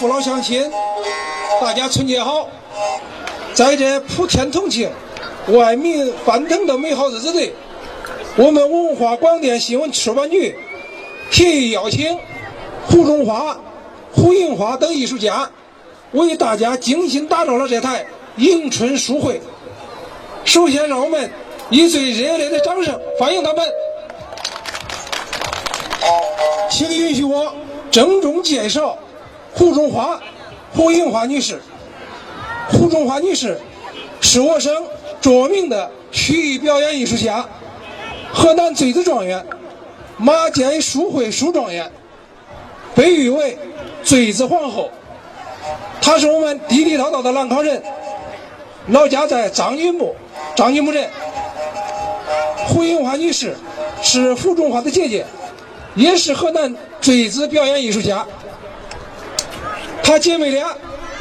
父老乡亲，大家春节好！在这普天同庆、万民欢腾的美好日子里，我们文化广电新闻出版局特意邀请胡中华、胡银花等艺术家，为大家精心打造了这台迎春书会。首先，让我们以最热烈的掌声欢迎他们。请允许我郑重介绍胡中华、胡银华女士。胡中华女士是我省著名的曲艺表演艺术家，河南坠子状元、马街书会书状元，被誉为坠子皇后。她是我们地地道道的兰考人，老家在张云木张云木镇。胡银华女士是胡中华的姐姐。也是河南坠子表演艺术家，她姐妹俩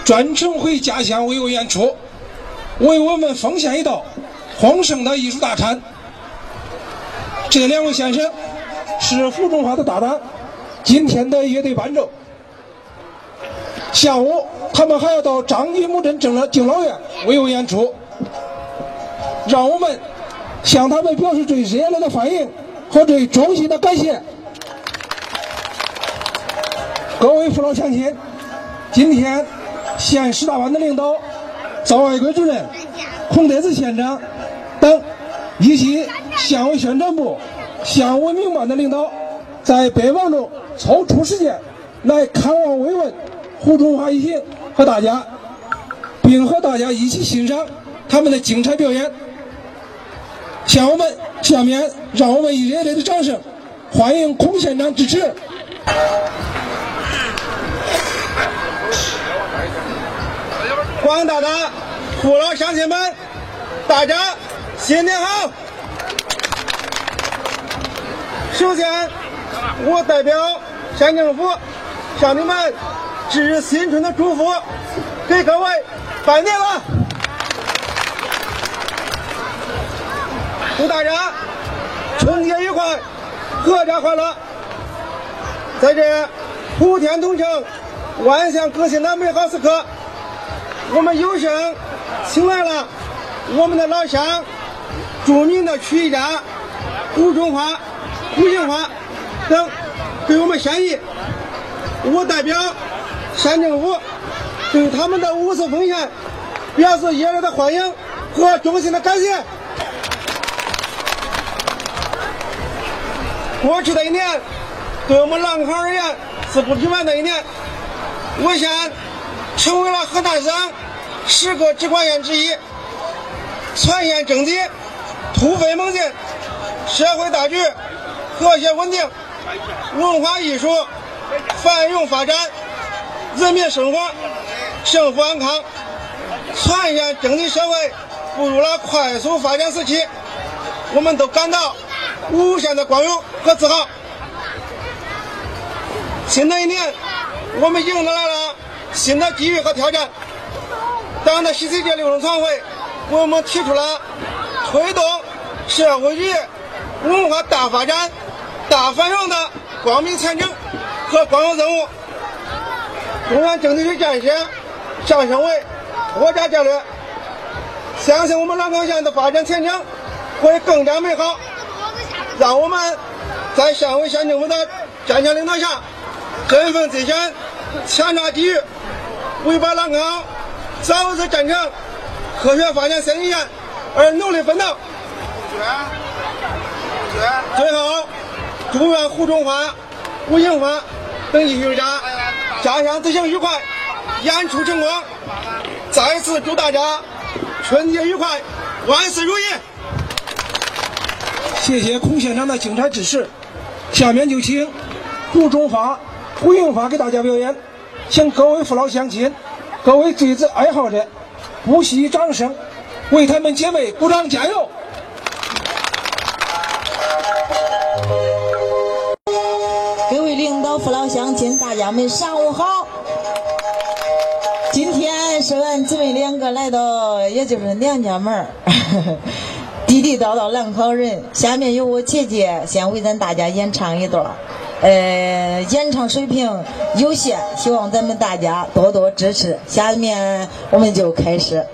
专程回家乡为我演出，为我们奉献一道丰盛的艺术大餐。这两位先生是胡中华的搭档，今天的乐队伴奏。下午他们还要到张金木镇敬老敬老院为我演出，让我们向他们表示最热烈的欢迎和最衷心的感谢。各位父老乡亲，今天县十大班的领导赵爱贵主任、孔德子县长等，以及县委宣传部、县文明办的领导，在百忙中抽出时间来看望慰问胡中华一行和大家，并和大家一起欣赏他们的精彩表演。下我们下面让我们以热烈的掌声欢迎孔县长致辞。广大的父老乡亲们，大家新年好！首先，我代表县政府向你们致新春的祝福，给各位拜年了，祝大家春节愉快，阖家欢乐。在这普天同庆、万象更新的美好时刻。我们有幸请来了我们的老乡，著名的曲艺家胡中华、胡银华等给我们献艺。我代表县政府对他们的无私奉献表示热烈的欢迎和衷心的感谢。过去的一年，对我们兰考而言是不平凡的一年。我县成为了河南省。十个直管县之一，全县整体突飞猛进，社会大局和谐稳定，文化艺术繁荣发展，人民生活幸福安康，全县整体社会步入了快速发展时期，我们都感到无限的光荣和自豪。新的一年，我们迎来了新的机遇和挑战。党的十七届六中全会为我们提出了推动社会主义文化大发展、大繁荣的光明前景和光荣任务。中原整体区建设上升为国家战略，相信我们兰考县的发展前景会更加美好。让我们在县委县政府的坚强领导下，振奋自身，强大机遇，为把兰考。早日站成科学发展先进县而努力奋斗。最后，祝愿胡中华、吴银华等艺术家家乡之行愉快，演出成功。再次祝大家春节愉快，万事如意。谢谢孔县长的精彩指示。下面就请胡中华、胡银华给大家表演，请各位父老乡亲。各位坠子爱好者，不惜掌声，为他们姐妹鼓掌加油！各位领导、父老乡亲，大家们上午好！今天是俺姊妹两个来到，也就是娘家门儿，地地道道兰考人。下面由我姐姐先为咱大家演唱一段呃，演唱水平有限，希望咱们大家多多支持。下面我们就开始。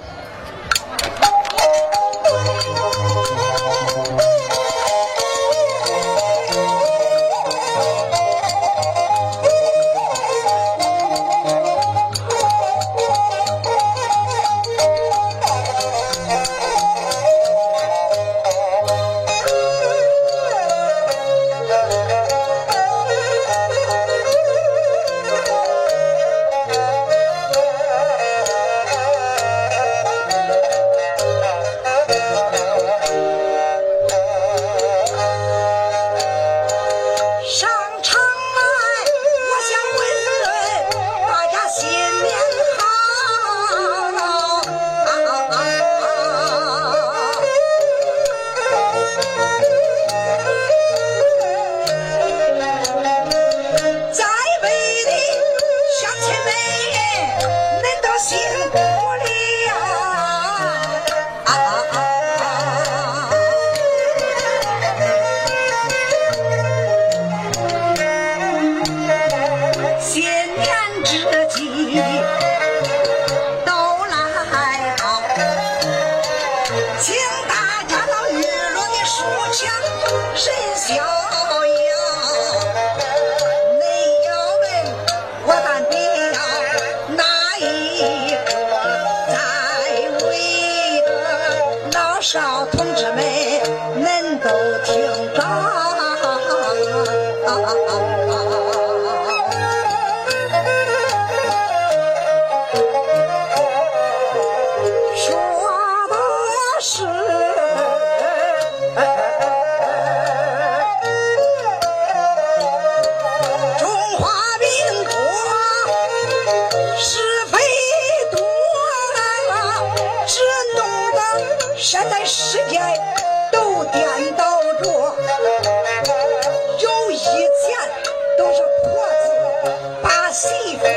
see.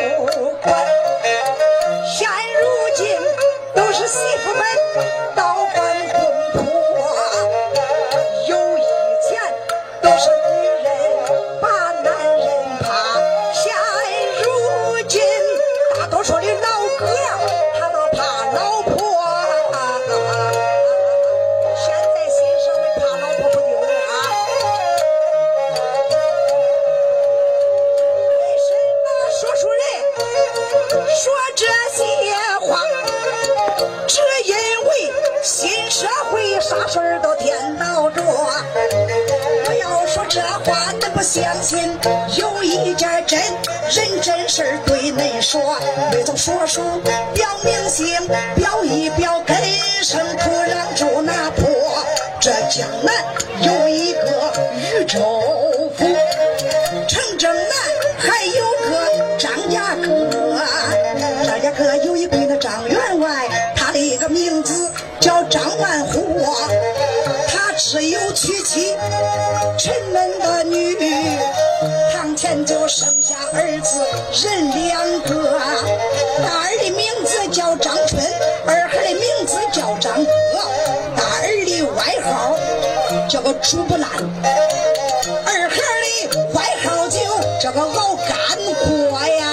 个熬干锅呀，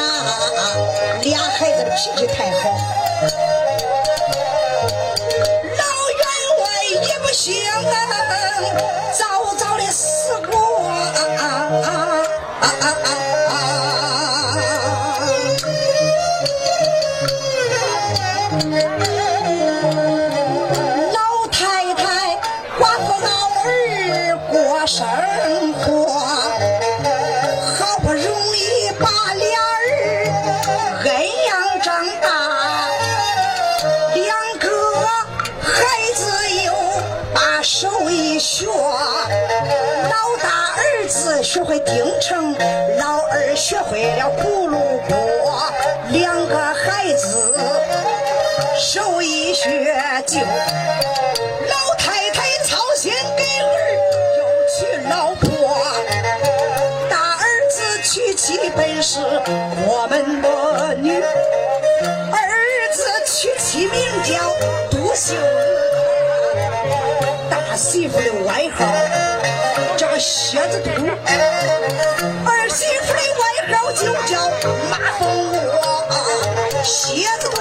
俩孩子的脾气太好，会京城，老二学会了咕噜锅，两个孩子手一学就。老太太操心给儿又娶老婆，大儿子娶妻本是过门的女，儿子娶妻名叫杜秀大媳妇的外号。瘸子腿儿媳妇的外号就叫马蜂窝，蝎子肚。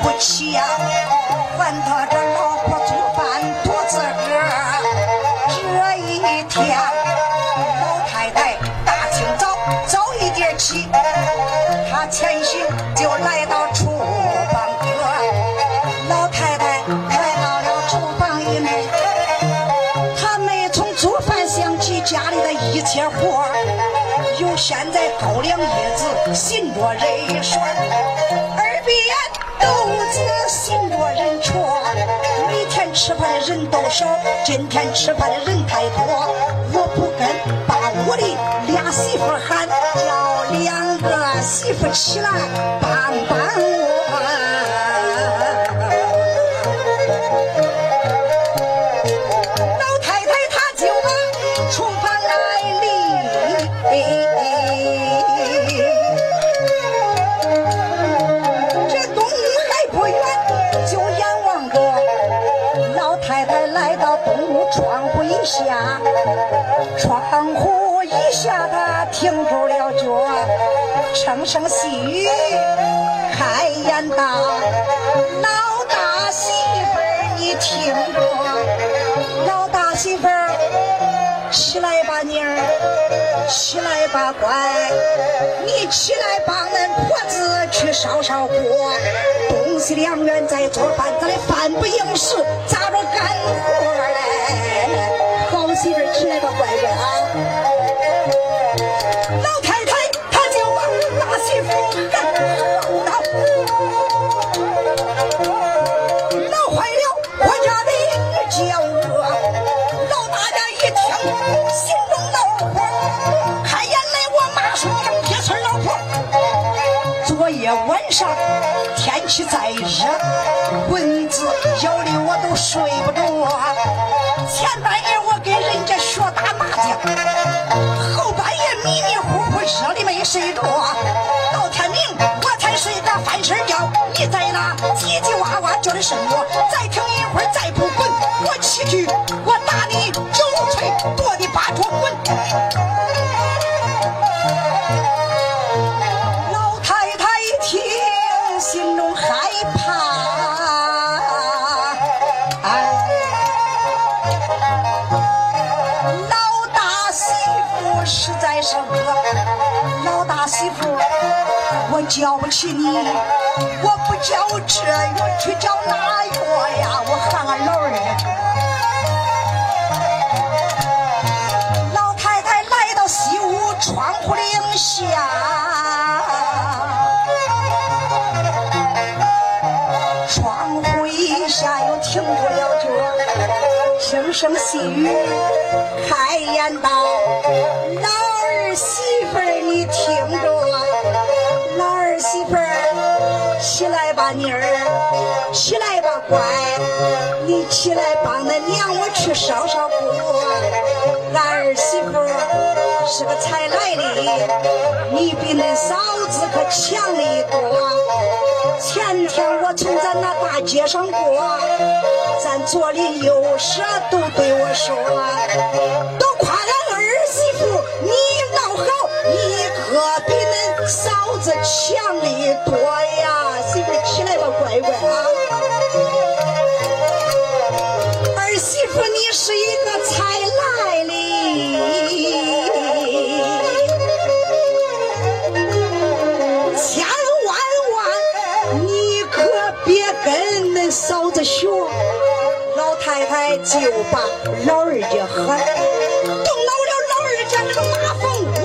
不起呀，问他这老婆做饭多自个。这一天，老太太大清早早一点起，她前行就来到厨房搁。老太太来到了厨房里面，她没从做饭想起家里的一切活儿，又现在高粱叶子寻着人说，豆子寻着人戳，每天吃饭的人都少，今天吃饭的人太多，我不跟把我的俩媳妇喊，叫两个媳妇起来帮帮来吧，妮儿，起来吧，乖，你起来帮恁婆子去烧烧锅。东西两院在做饭，咱的饭不硬实，咋着干活嘞？好媳妇，起来吧，乖乖啊！天气再热，蚊子咬的我都睡不着。前半夜我给人家学打麻将，后半夜迷迷糊糊热的没睡着，到天明我才睡个翻身觉。你在那叽叽哇哇叫的什么？再听一会儿再不滚，我起去我叫不起你，我不叫这月去叫那月呀，我喊俺老二。老太太来到西屋窗户棂下，窗户一下又停住了脚，声声细语开言道：“老儿媳妇，你听着，妮儿，起来吧，乖，你起来帮恁娘我去烧烧锅。俺儿媳妇是个才来的，你比恁嫂子可强的多。前天我从咱那大街上过，咱左邻右舍都对我说，都夸俺儿媳妇你老好，你可比恁嫂子强的多呀！媳妇起来吧，乖乖啊！儿媳妇你是一个才来的，千万万你可别跟恁嫂子学。老太太就把老二家喊，动恼了老二家那个马蜂窝，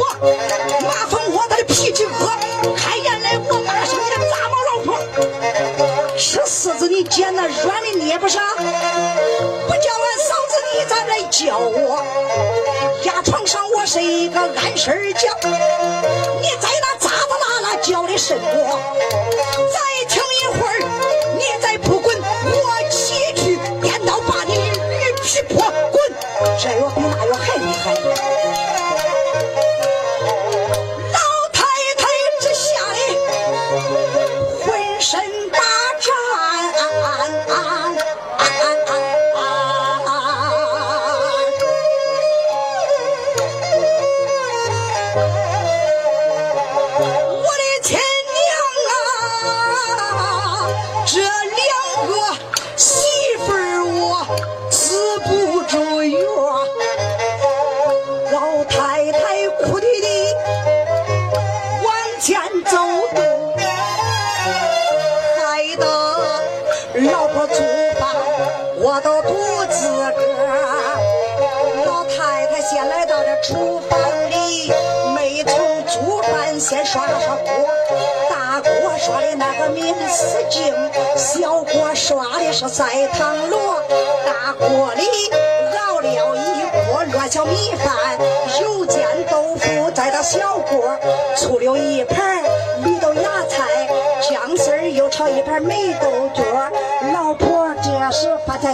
马蜂窝他的脾气恶，子你捡那软的捏不上，不叫俺嫂子你咋来叫我？压床上我是一个安身儿觉，你在那咋咋啦啦叫的什么？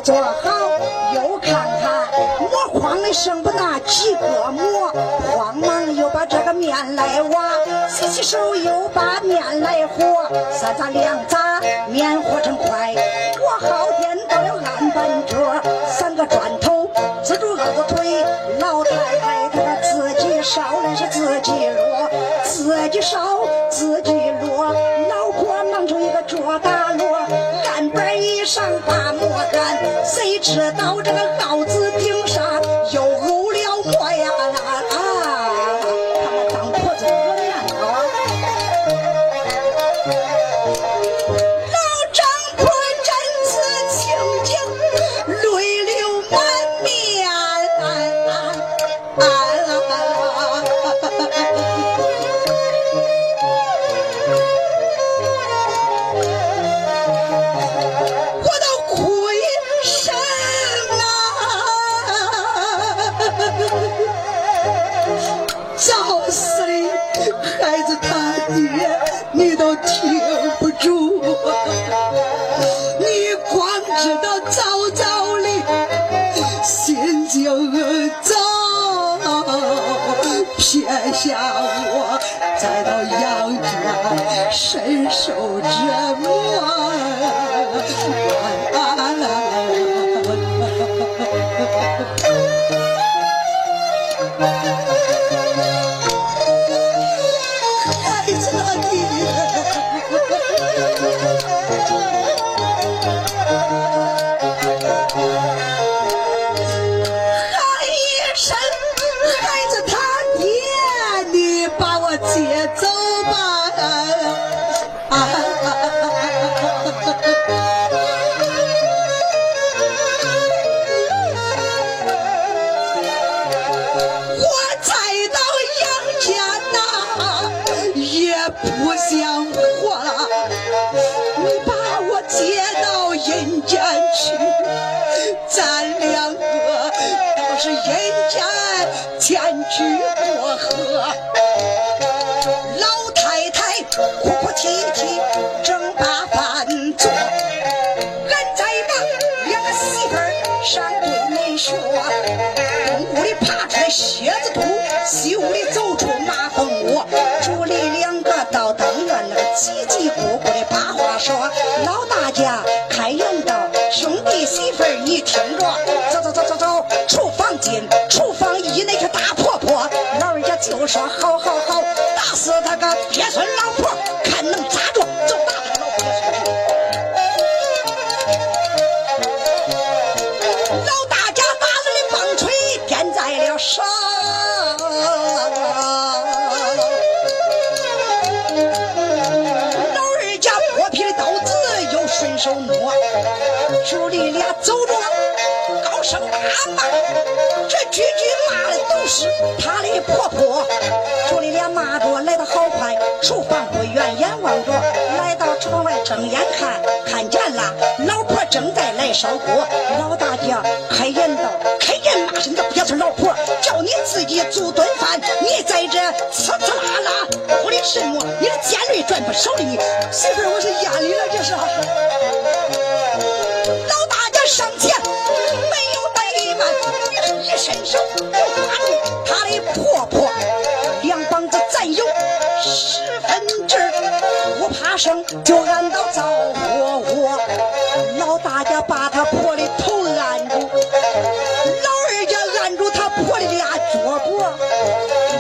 做好，又看看磨筐里剩不那几个馍，慌忙又把这个面来挖，洗洗手又把面来和，三杂两杂面和成块，我好颠到了案板桌，三个砖头支住二个腿，老太太她自己烧的是自己落，自己烧自己落，老婆忙出一个桌大锣，上把磨干，谁知道这个耗子顶听着，走走走走走，厨房进，厨房一那个大婆婆，老人家就说好好好，打死他个鳖孙老婆，这句句骂的都是他的婆婆。兄弟俩骂着来的好快，厨房不远，眼望着来到窗外睁眼看，看见了老婆正在来烧锅。老大姐开言道：“开言骂声的鳖孙老婆，叫你自己做顿饭，你在这呲呲啦啦哭的什么？你的尖锐赚不手里，媳妇我是压力了，这是。伸手就抓住他的婆婆，两膀子占有十分之，不怕生就按到灶火火。老大家把他婆的头按住，老二家按住他婆的俩脚脖，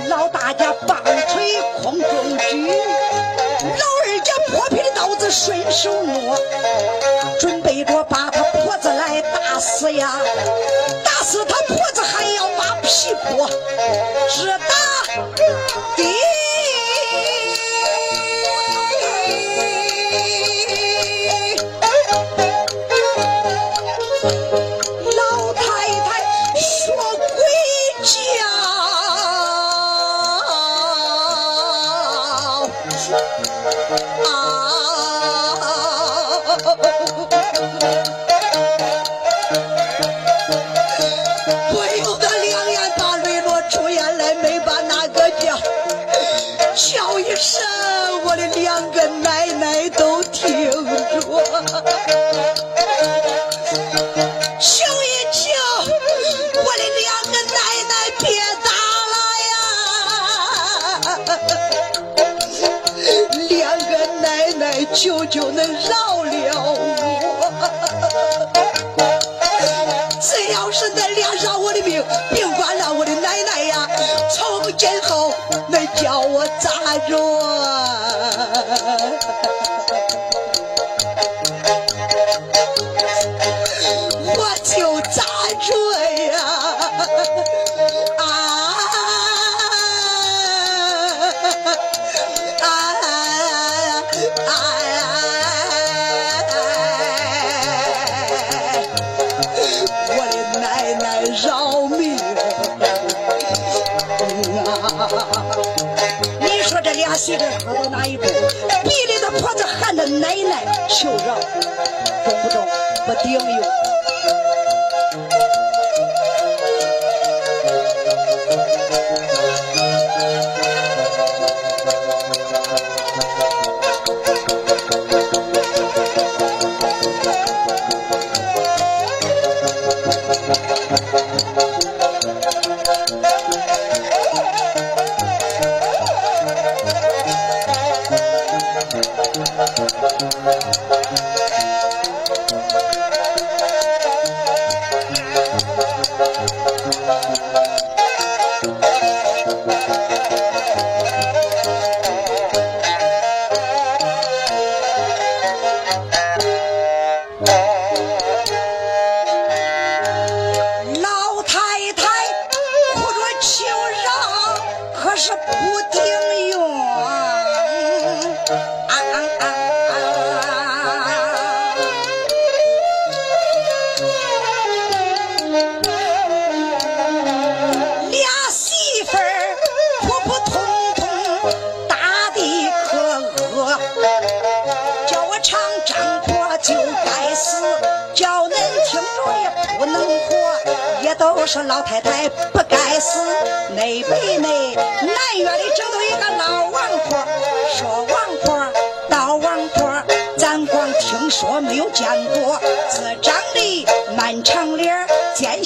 老大家棒槌空中举，老二家破皮的刀子顺手摸，准备着把他婆子来打死呀！打我，只打的。老太太说回家啊，就能饶了我！只要是恁俩饶我的命，别管了我的奶奶呀！从今后恁叫我咋着？中不中？不顶用。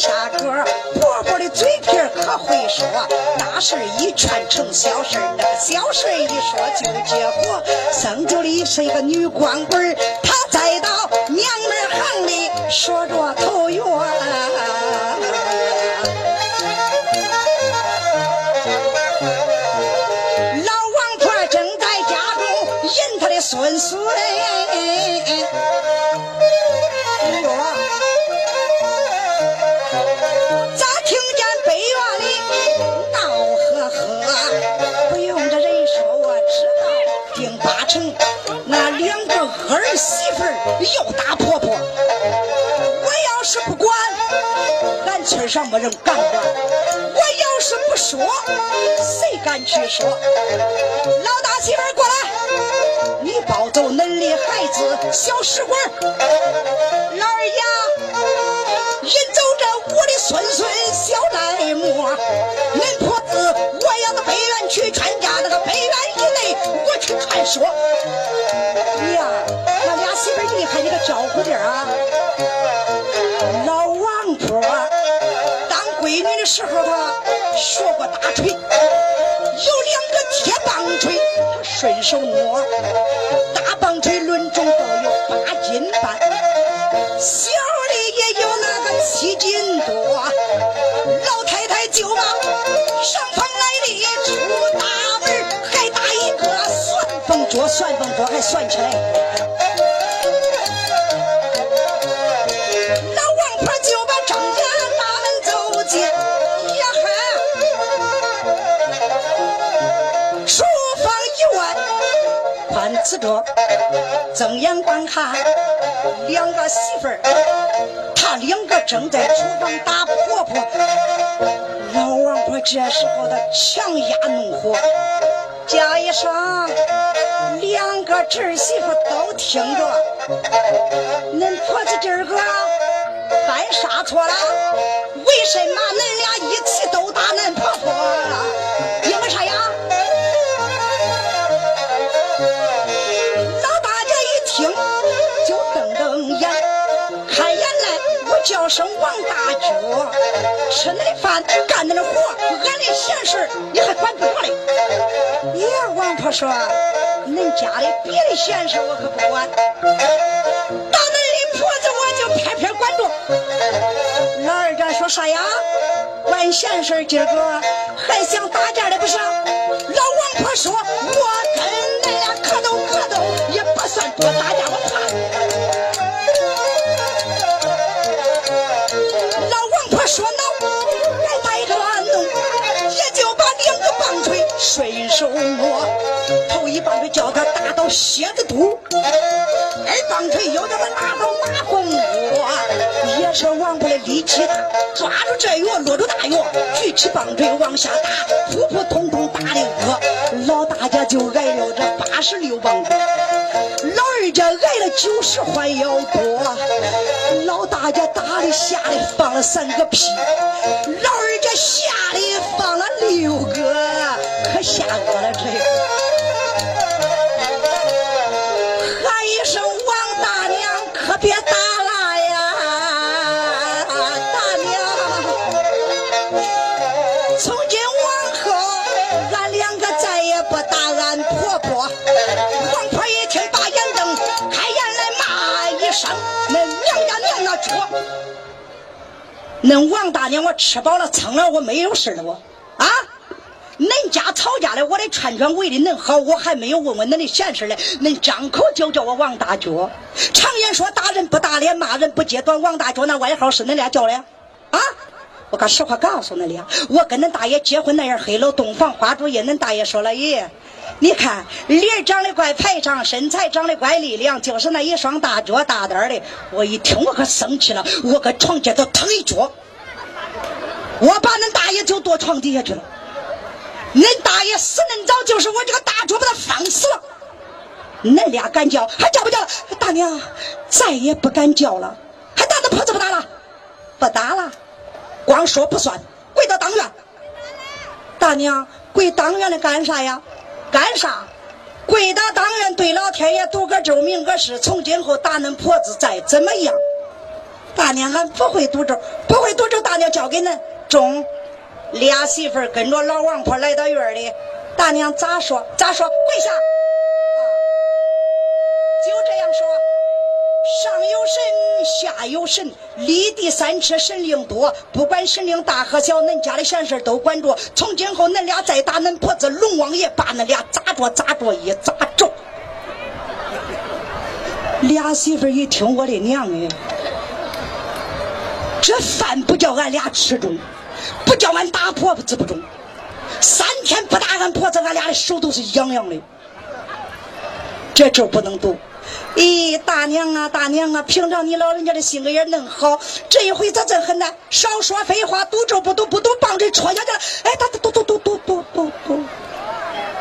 大哥，婆婆的嘴皮可会说，大事一传成小事那个小事一说就结果。生就里是一个女光棍她再到娘们行里说着投缘。老王婆正在家中引她的孙孙。成那两个儿媳妇儿又打婆婆，我要是不管，俺村上没人敢管；我要是不说，谁敢去说？老大媳妇儿过来，你抱走恁的孩子小石棍老二呀引走着我的孙孙小戴沫，恁婆子我要到北院去传家，内我去传说。招呼点啊！老王婆当闺女的时候，她学过打锤，有两个铁棒槌，她顺手摸。大棒槌论重都有八斤半，小的也有那个七斤多。老太太就把我算总多还算起来。老王婆就把张家大门走进呀哈厨房一问宽次着睁眼观看两个媳妇她两个正在厨房打婆婆。老王婆这时候的强压怒火叫一声：“两个侄媳妇都听着，恁婆子今儿个犯啥错了？为什么恁俩一起都打恁婆婆？叫声王大脚，吃恁饭，干恁的活，俺的闲事你还管不着嘞？耶，王婆说，恁家里别的闲事我可不管，到恁的婆子我就偏偏管着。老二家说啥呀？管闲事今儿个还想打架的不是？老王婆说，我跟叫他打到蝎子肚，二棒槌又叫他打到马蜂窝。也是王婆的力气大，抓住这药落住大药，举起棒槌往下打，扑扑通通打的饿。老大家就挨了这八十六棒槌。老二家挨了九十还要多，老大家打的吓的放了三个屁，老二家吓的放了六个，可吓饿了这我，恁王大娘我吃饱了撑了，我没有事了我啊！恁家吵架了，我的串串味的恁好，我还没有问问恁的闲事嘞。恁张口就叫我王大脚，常言说打人不打脸，骂人不揭短。王大脚那外号是恁俩叫的啊！我把实话告诉恁俩，我跟恁大爷结婚那样黑了洞房花烛夜，恁大爷说了咦。你看脸长得怪排场，身材长得怪力量，就是那一双大脚大胆的。我一听我可生气了，我搁床前头腾一脚，我把恁大爷就躲床底下去了。恁大爷死恁早，就是我这个大脚把他放死了。恁俩敢叫还叫不叫了？大娘再也不敢叫了，还打他婆子不打了？不打了，光说不算，跪到当院。大娘跪当院的干啥呀？干啥？跪到当院对老天爷读个咒，明个誓，从今后打恁婆子再怎么样？大娘，俺不会赌咒，不会赌咒，大娘交给恁中。俩媳妇跟着老王婆来到院里，大娘咋说咋说，跪下。就这样说，上有神，下有神，立地三尺，神灵多。不管神灵大和小，恁家的闲事都管着。从今后，恁俩再打恁婆子龙王爷，把恁俩咋着咋着一咋着。俩媳妇一听，我的娘哎，这饭不叫俺俩吃中，不叫俺打婆子不中。三天不打俺婆子，俺俩的手都是痒痒的。这咒不能读。咦，大娘啊，大娘啊，平常你老人家的性格也恁好，这一回咋这狠呢？少说废话，堵着不堵不堵，棒槌戳下去了。哎，他赌赌赌赌赌赌赌。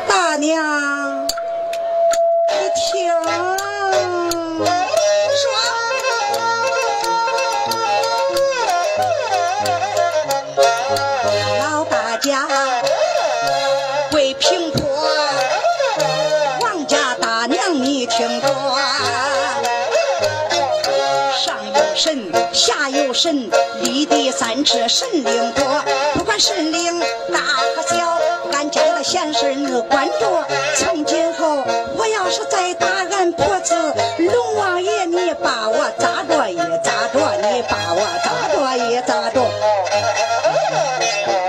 大娘，你听，神，立地三尺，神灵多。不管神灵大和小，俺家的闲事你管着。从今后，我要是再打俺婆子，龙王爷你把我咋着也咋着，你把我咋着也咋着。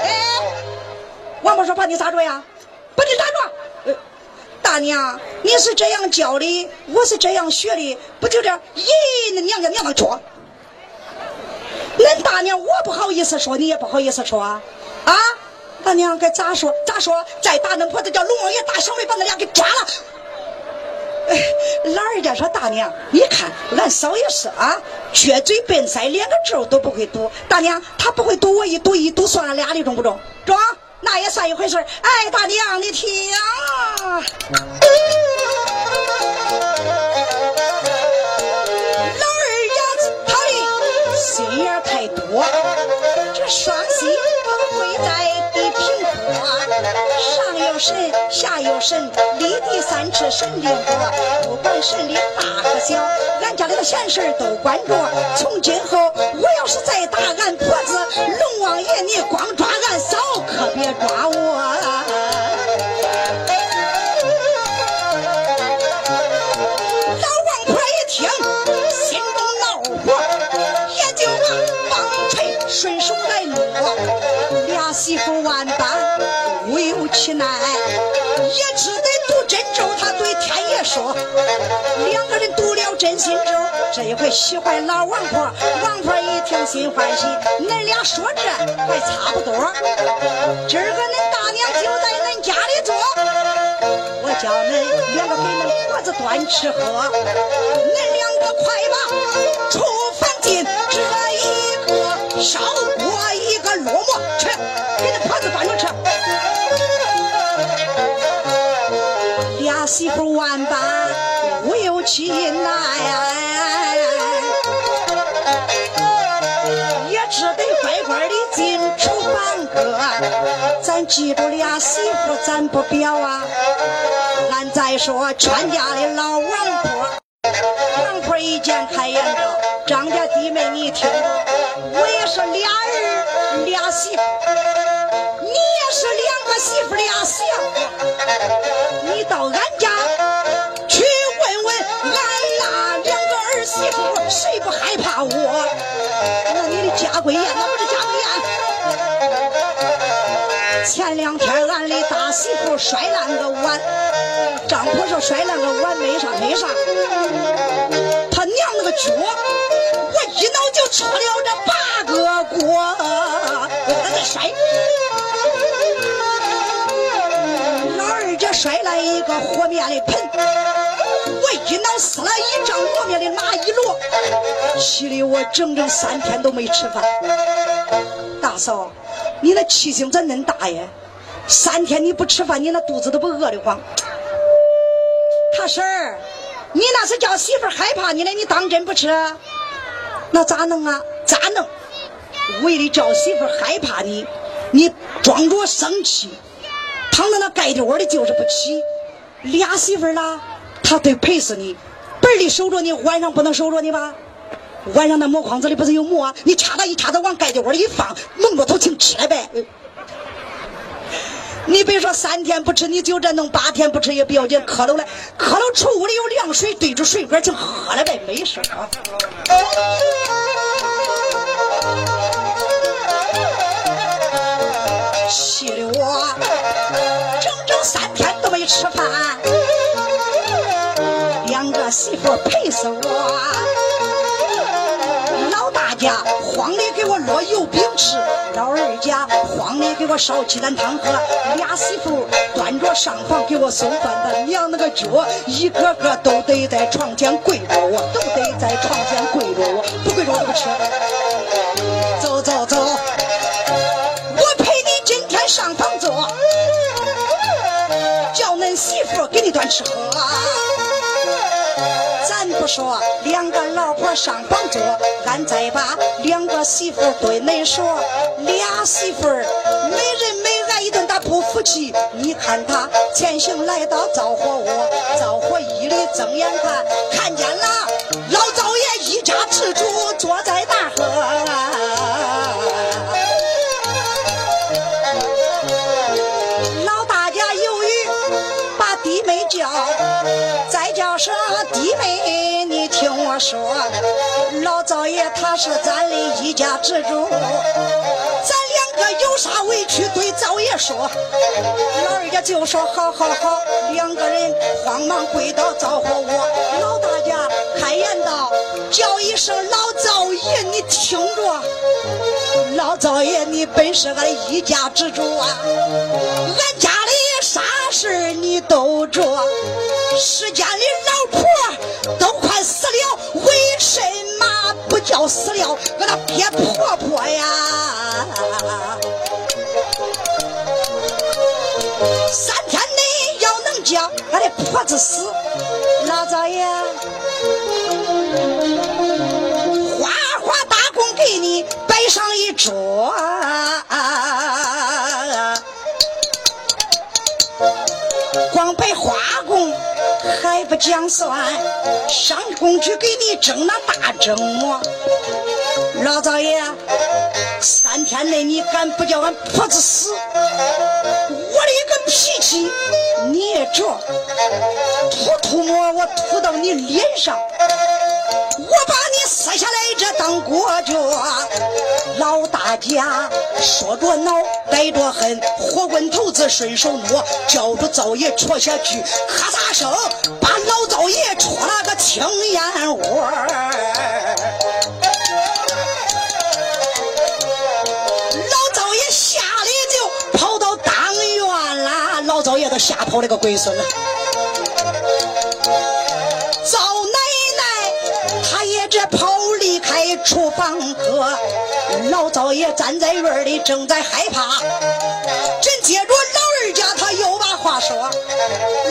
哎，王婆说把你咋着呀？把你咋着？大娘，你是这样教的，我是这样学的，不就这？咦，那娘家娘们说，大娘我不好意思说，你也不好意思说啊？啊，大娘该咋说？咋说？再打恁婆子叫龙王爷大小妹把恁俩给抓了。哎，老人家说大娘，你看俺嫂也是啊，撅嘴笨腮，连个咒都不会读。大娘，她不会读，我一读一读算俺俩的中不中？中，那也算一回事哎，大娘，你听啊。太多，这双膝不会在地平坡，上有神，下有神，立地三尺，神灵多。不管神灵大和小，俺家里的闲事都管着。从今后，我要是再打俺婆子，龙王爷你光抓俺嫂，可别抓我。俩媳妇万般无有其奈，也只得读真咒。他对天爷说，两个人读了真心咒，这一回喜欢老王婆。王婆一听心欢喜，恁俩说这还差不多。今儿个恁大娘就在恁家里坐。我叫恁两个给恁婆子端吃喝，恁两个快把厨房进，烧锅，一个烙馍，去给那婆子端着吃。俩媳妇万般无有其奈，也只得乖乖的进厨房搁。咱记住俩媳妇，咱不表啊。俺再说全家的老王婆，王婆一见开眼着，张家弟妹你听，我也是俩儿俩媳妇，你也是两个媳妇俩媳妇，你到俺家去问问俺那两个儿媳妇，谁不害怕我？那你的家规严，那不是家规严。前两天俺的大媳妇摔烂个碗，张婆说摔烂个碗没啥没啥，他娘那个脚，出了这八个锅，我在摔。老二家摔了一个和面的盆，我一脑撕了一张和面的拿一摞，气的我整整三天都没吃饭。大嫂，你那气性咋恁大呀？三天你不吃饭，你那肚子都不饿得慌。他婶儿，你那是叫媳妇害怕你了，你当真不吃？那咋弄啊？咋弄？为了叫媳妇害怕你，你装着生气，躺在那盖着窝里就是不起。俩媳妇啦，他得陪死你，本里守着你，晚上不能守着你吧？晚上那磨筐子里不是有馍啊？你插它一插它往盖着窝里一放，蒙着头请吃了呗。你别说三天不吃，你就这弄八天不吃也不要紧，磕了来，磕了出屋里有凉水对着水管就喝了呗，没事啊。气的我整整三天都没吃饭，两个媳妇陪死我。烙油饼吃，老二家慌的给我烧鸡蛋汤喝，俩媳妇端着上房给我送饭的，娘那个脚一个个都得在床前跪着我，都得在床前跪着我，不跪着我都不吃。走走走，我陪你今天上房坐，叫恁媳妇给你端吃喝。咱不说两个老婆上房坐，俺再把两个媳妇对恁说，俩媳妇每人每挨一顿打不服气。你看他前行来到灶火窝，灶火一里睁眼看，看见了老灶爷一家之主坐在那儿说，老灶爷他是咱的一家之主，咱两个有啥委屈对灶爷说。老二家就说好好好，两个人慌忙跪倒招呼我，老大家开言道，叫一声老灶爷，你听着。老灶爷，你本是俺的一家之主啊，俺家里啥事你都着，世间的死了我那鳖婆婆呀？三天内要能叫俺的婆子死，老灶爷。花花大供给你摆上一桌，光摆花供还不讲算，上工去给你蒸那大蒸馍。老早爷，三天内你敢不叫俺婆子死，我的一个脾气你也着，吐吐沫我吐到你脸上。我把你撕下来，这当果脚。老大家说着恼，带着恨，火棍头子顺手摸，叫住灶爷戳下去，咔嚓声，把老灶爷戳了个青烟窝。老灶爷吓得就跑到当院啦，老灶爷都吓跑了个龟孙了。厨房和，老灶爷站在院里正在害怕。真接着老二家他又把话说，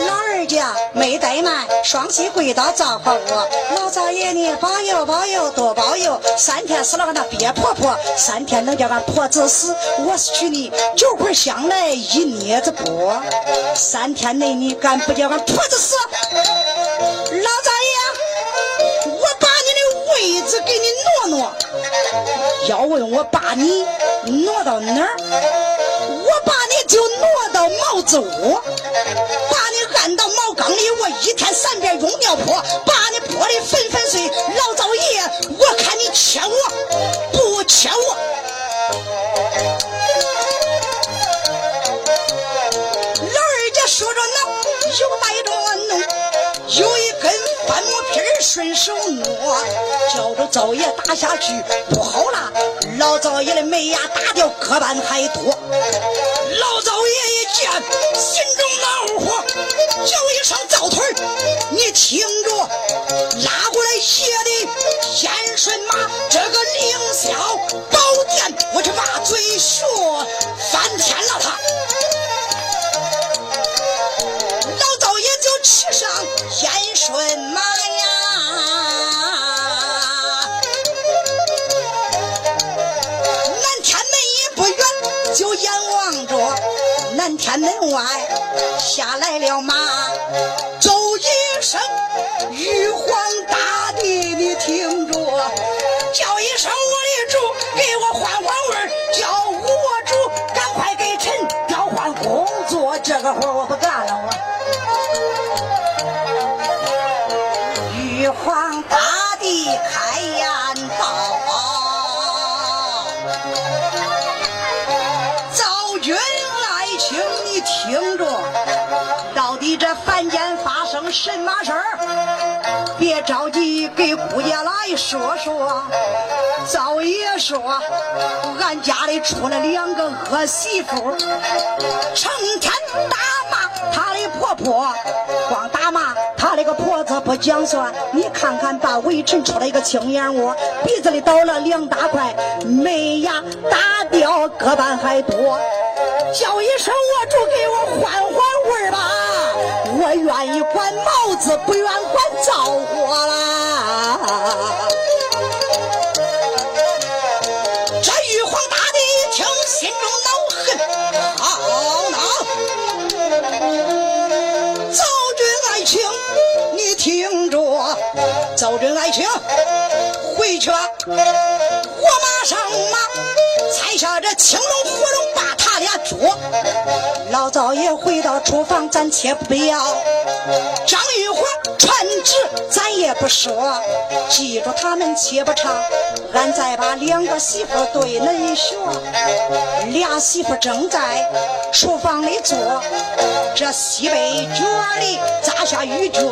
老二家没怠慢，双膝跪到灶火窝，老灶爷你保佑保佑多保佑，三天死了俺那鳖婆婆，三天能叫俺婆子死，我是娶你九块香来一镊子锅，三天内你敢不叫俺婆子死？老灶，你的位子给你挪挪。要问我把你挪到哪儿，我把你就挪到茅子屋，把你按到茅缸里，我一天三遍用尿泼，把你泼的粉粉碎。老赵爷，我看你切我不切我。老二家说着恼，又带着怒，有一根翻木皮儿顺手摸，叫着灶爷打下去，不好了，老灶爷的门牙打掉个半还多。老灶爷一见，心中恼火，叫一声灶腿你听着，拉过来写的天顺马，这个凌霄宝殿，我这把嘴说翻天了他。骑上燕顺马呀，南天门也不远，就眼望着南天门外下来了马，奏一声玉皇大帝，你听着，叫一声我的主，给我换换味儿，叫我主赶快给臣调换工作。这个活我不干皇大帝开言道：“赵军爱卿，你听着，到底这凡间发生什么事儿？别着急，给姑爷来说说。赵爷说，俺家里出了两个恶媳妇，成天打骂他的婆婆，光打骂那个婆子不讲算。你看看，把微臣出了一个青眼窝，鼻子里倒了两大块，没牙打掉个半还多。叫一声我主，给我换换味儿吧，我愿意管帽子，不愿管灶火啦。听着，赵军爱卿，回去吧，我马上马，踩下这青龙火龙，把。老赵爷回到厨房，咱且不要。张玉华传旨，咱也不说。记住他们且不唱，俺再把两个媳妇对恁说。俩媳妇正在厨房里做，这西北角里扎下鱼脚，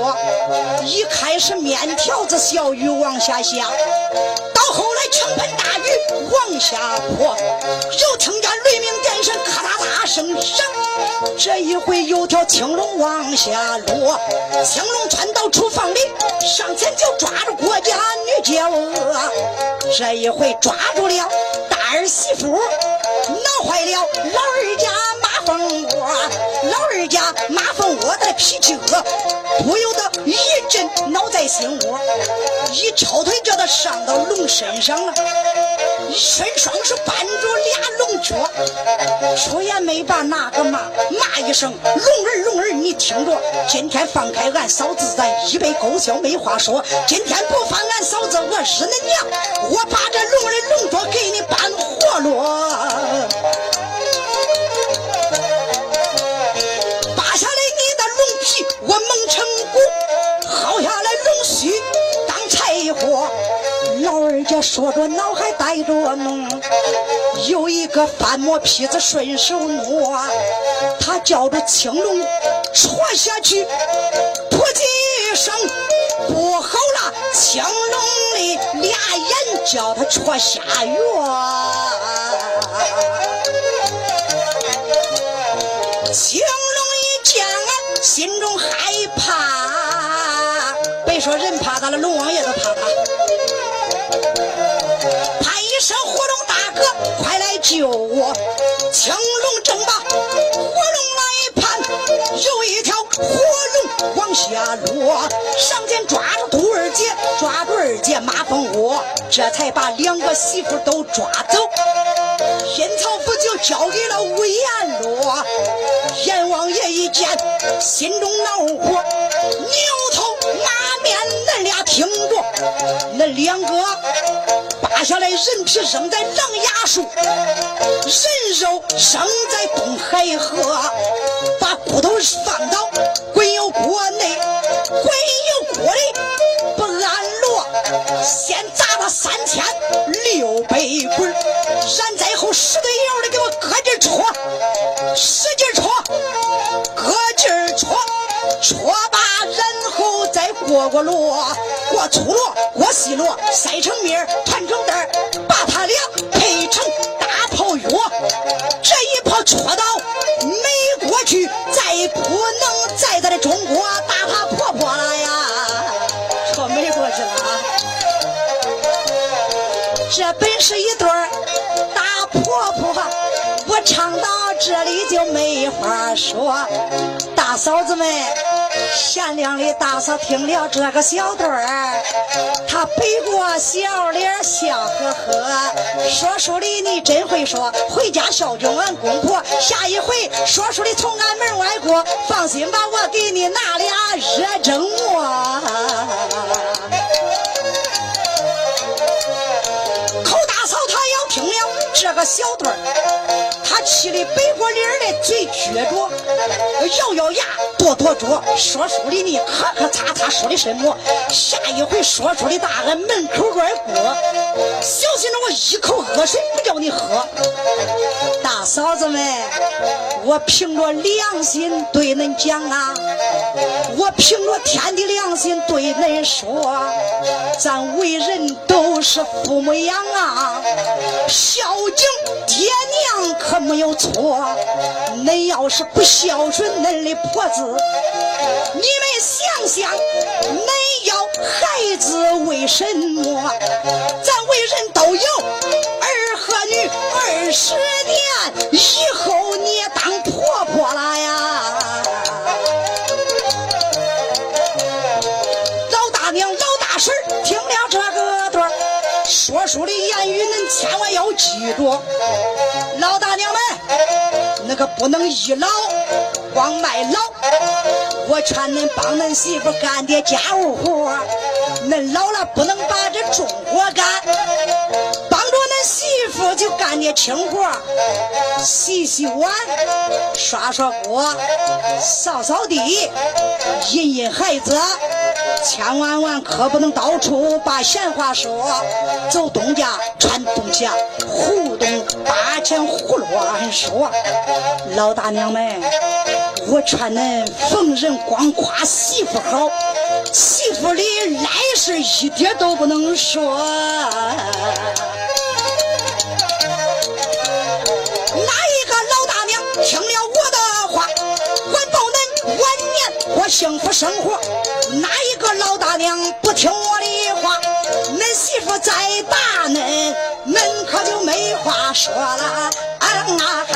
一开始面条子小鱼往下下，后来倾盆大雨往下泼，又听见雷鸣电闪，咔嗒嗒声响。这一回有条青龙往下落，青龙窜到厨房里，上前就抓住郭家女娇娥。这一回抓住了大儿媳妇，恼坏了老二家马蜂窝。脾气恶，不由得一阵恼在心窝，一抽腿叫他上到龙身上了。一伸双手扳住俩龙脚，出言没把那个骂骂一声：“龙儿龙儿，你听着，今天放开俺嫂子，咱一杯勾销没话说。今天不放俺嫂子，我日恁娘！我把这龙儿龙角给你扳活了。”龙皮，我蒙成骨；薅下来龙须当柴火。老二家说着，脑海带着弄，有一个翻磨坯子顺手挪，他叫着青龙戳下去，噗叽一声，不好了，青龙的俩眼叫他戳下院。心中害怕。别说人怕他了，龙王爷都怕他。他一声：“火龙大哥，快来救我！”青龙正把火龙来攀，有一条火龙往下落，上前抓住杜二姐，抓住二姐马蜂窝，这才把两个媳妇都抓走。阴曹府就交给了吴阎罗，阎王爷一见，心中恼火，牛头马面，恁俩听着，恁两个扒下来人皮扔在狼牙树，人肉扔在东海河，把骨头放到滚油锅内，滚油锅里不安落，先砸他三千六百滚，然再后使个油的给我搁劲戳，使劲戳，搁劲戳，戳吧，然后再过过箩，过粗箩，过细箩，塞成面，团成袋，把它俩配成大炮药，这一炮戳到美国去，再不能再在这中国打他婆婆了呀，戳美国去了啊。这本是一对儿大婆婆，我唱到这里就没话说。大嫂子们，贤良的大嫂听了这个小段儿，她背过小脸笑呵呵。说书的你真会说，回家孝敬俺公婆。下一回说书的从俺门外过，放心吧，我给你拿俩热蒸馍。寇大嫂她要听了这个小段儿，他气的背过脸的嘴撅着，咬咬牙，跺跺脚，说书的呢，磕磕擦擦说的什么？下一回说书的大俺门口儿过，小心着我一口恶水不叫你喝。大嫂子们，我凭着良心对恁讲啊，我凭着天的良心对恁说，咱为人都是父母养啊，孝敬爹娘可没有错。恁要是不孝顺恁的婆子，你们想想，恁要孩子为什么？咱为人都有千万要记住。老大娘们，那个不能倚老光卖老。我劝恁帮恁媳妇干点家务活恁老了不能把这重活干，我就干点轻活洗洗碗、刷刷锅、扫扫地、引引孩子。千万万可不能到处把闲话说，走东家串东家，胡东八前胡乱说。老大娘们，我劝恁逢人光夸媳妇好，媳妇的来事一点都不能说。幸福生活？哪一个老大娘不听我的话？恁媳妇再打恁，恁可就没话说了。啊啊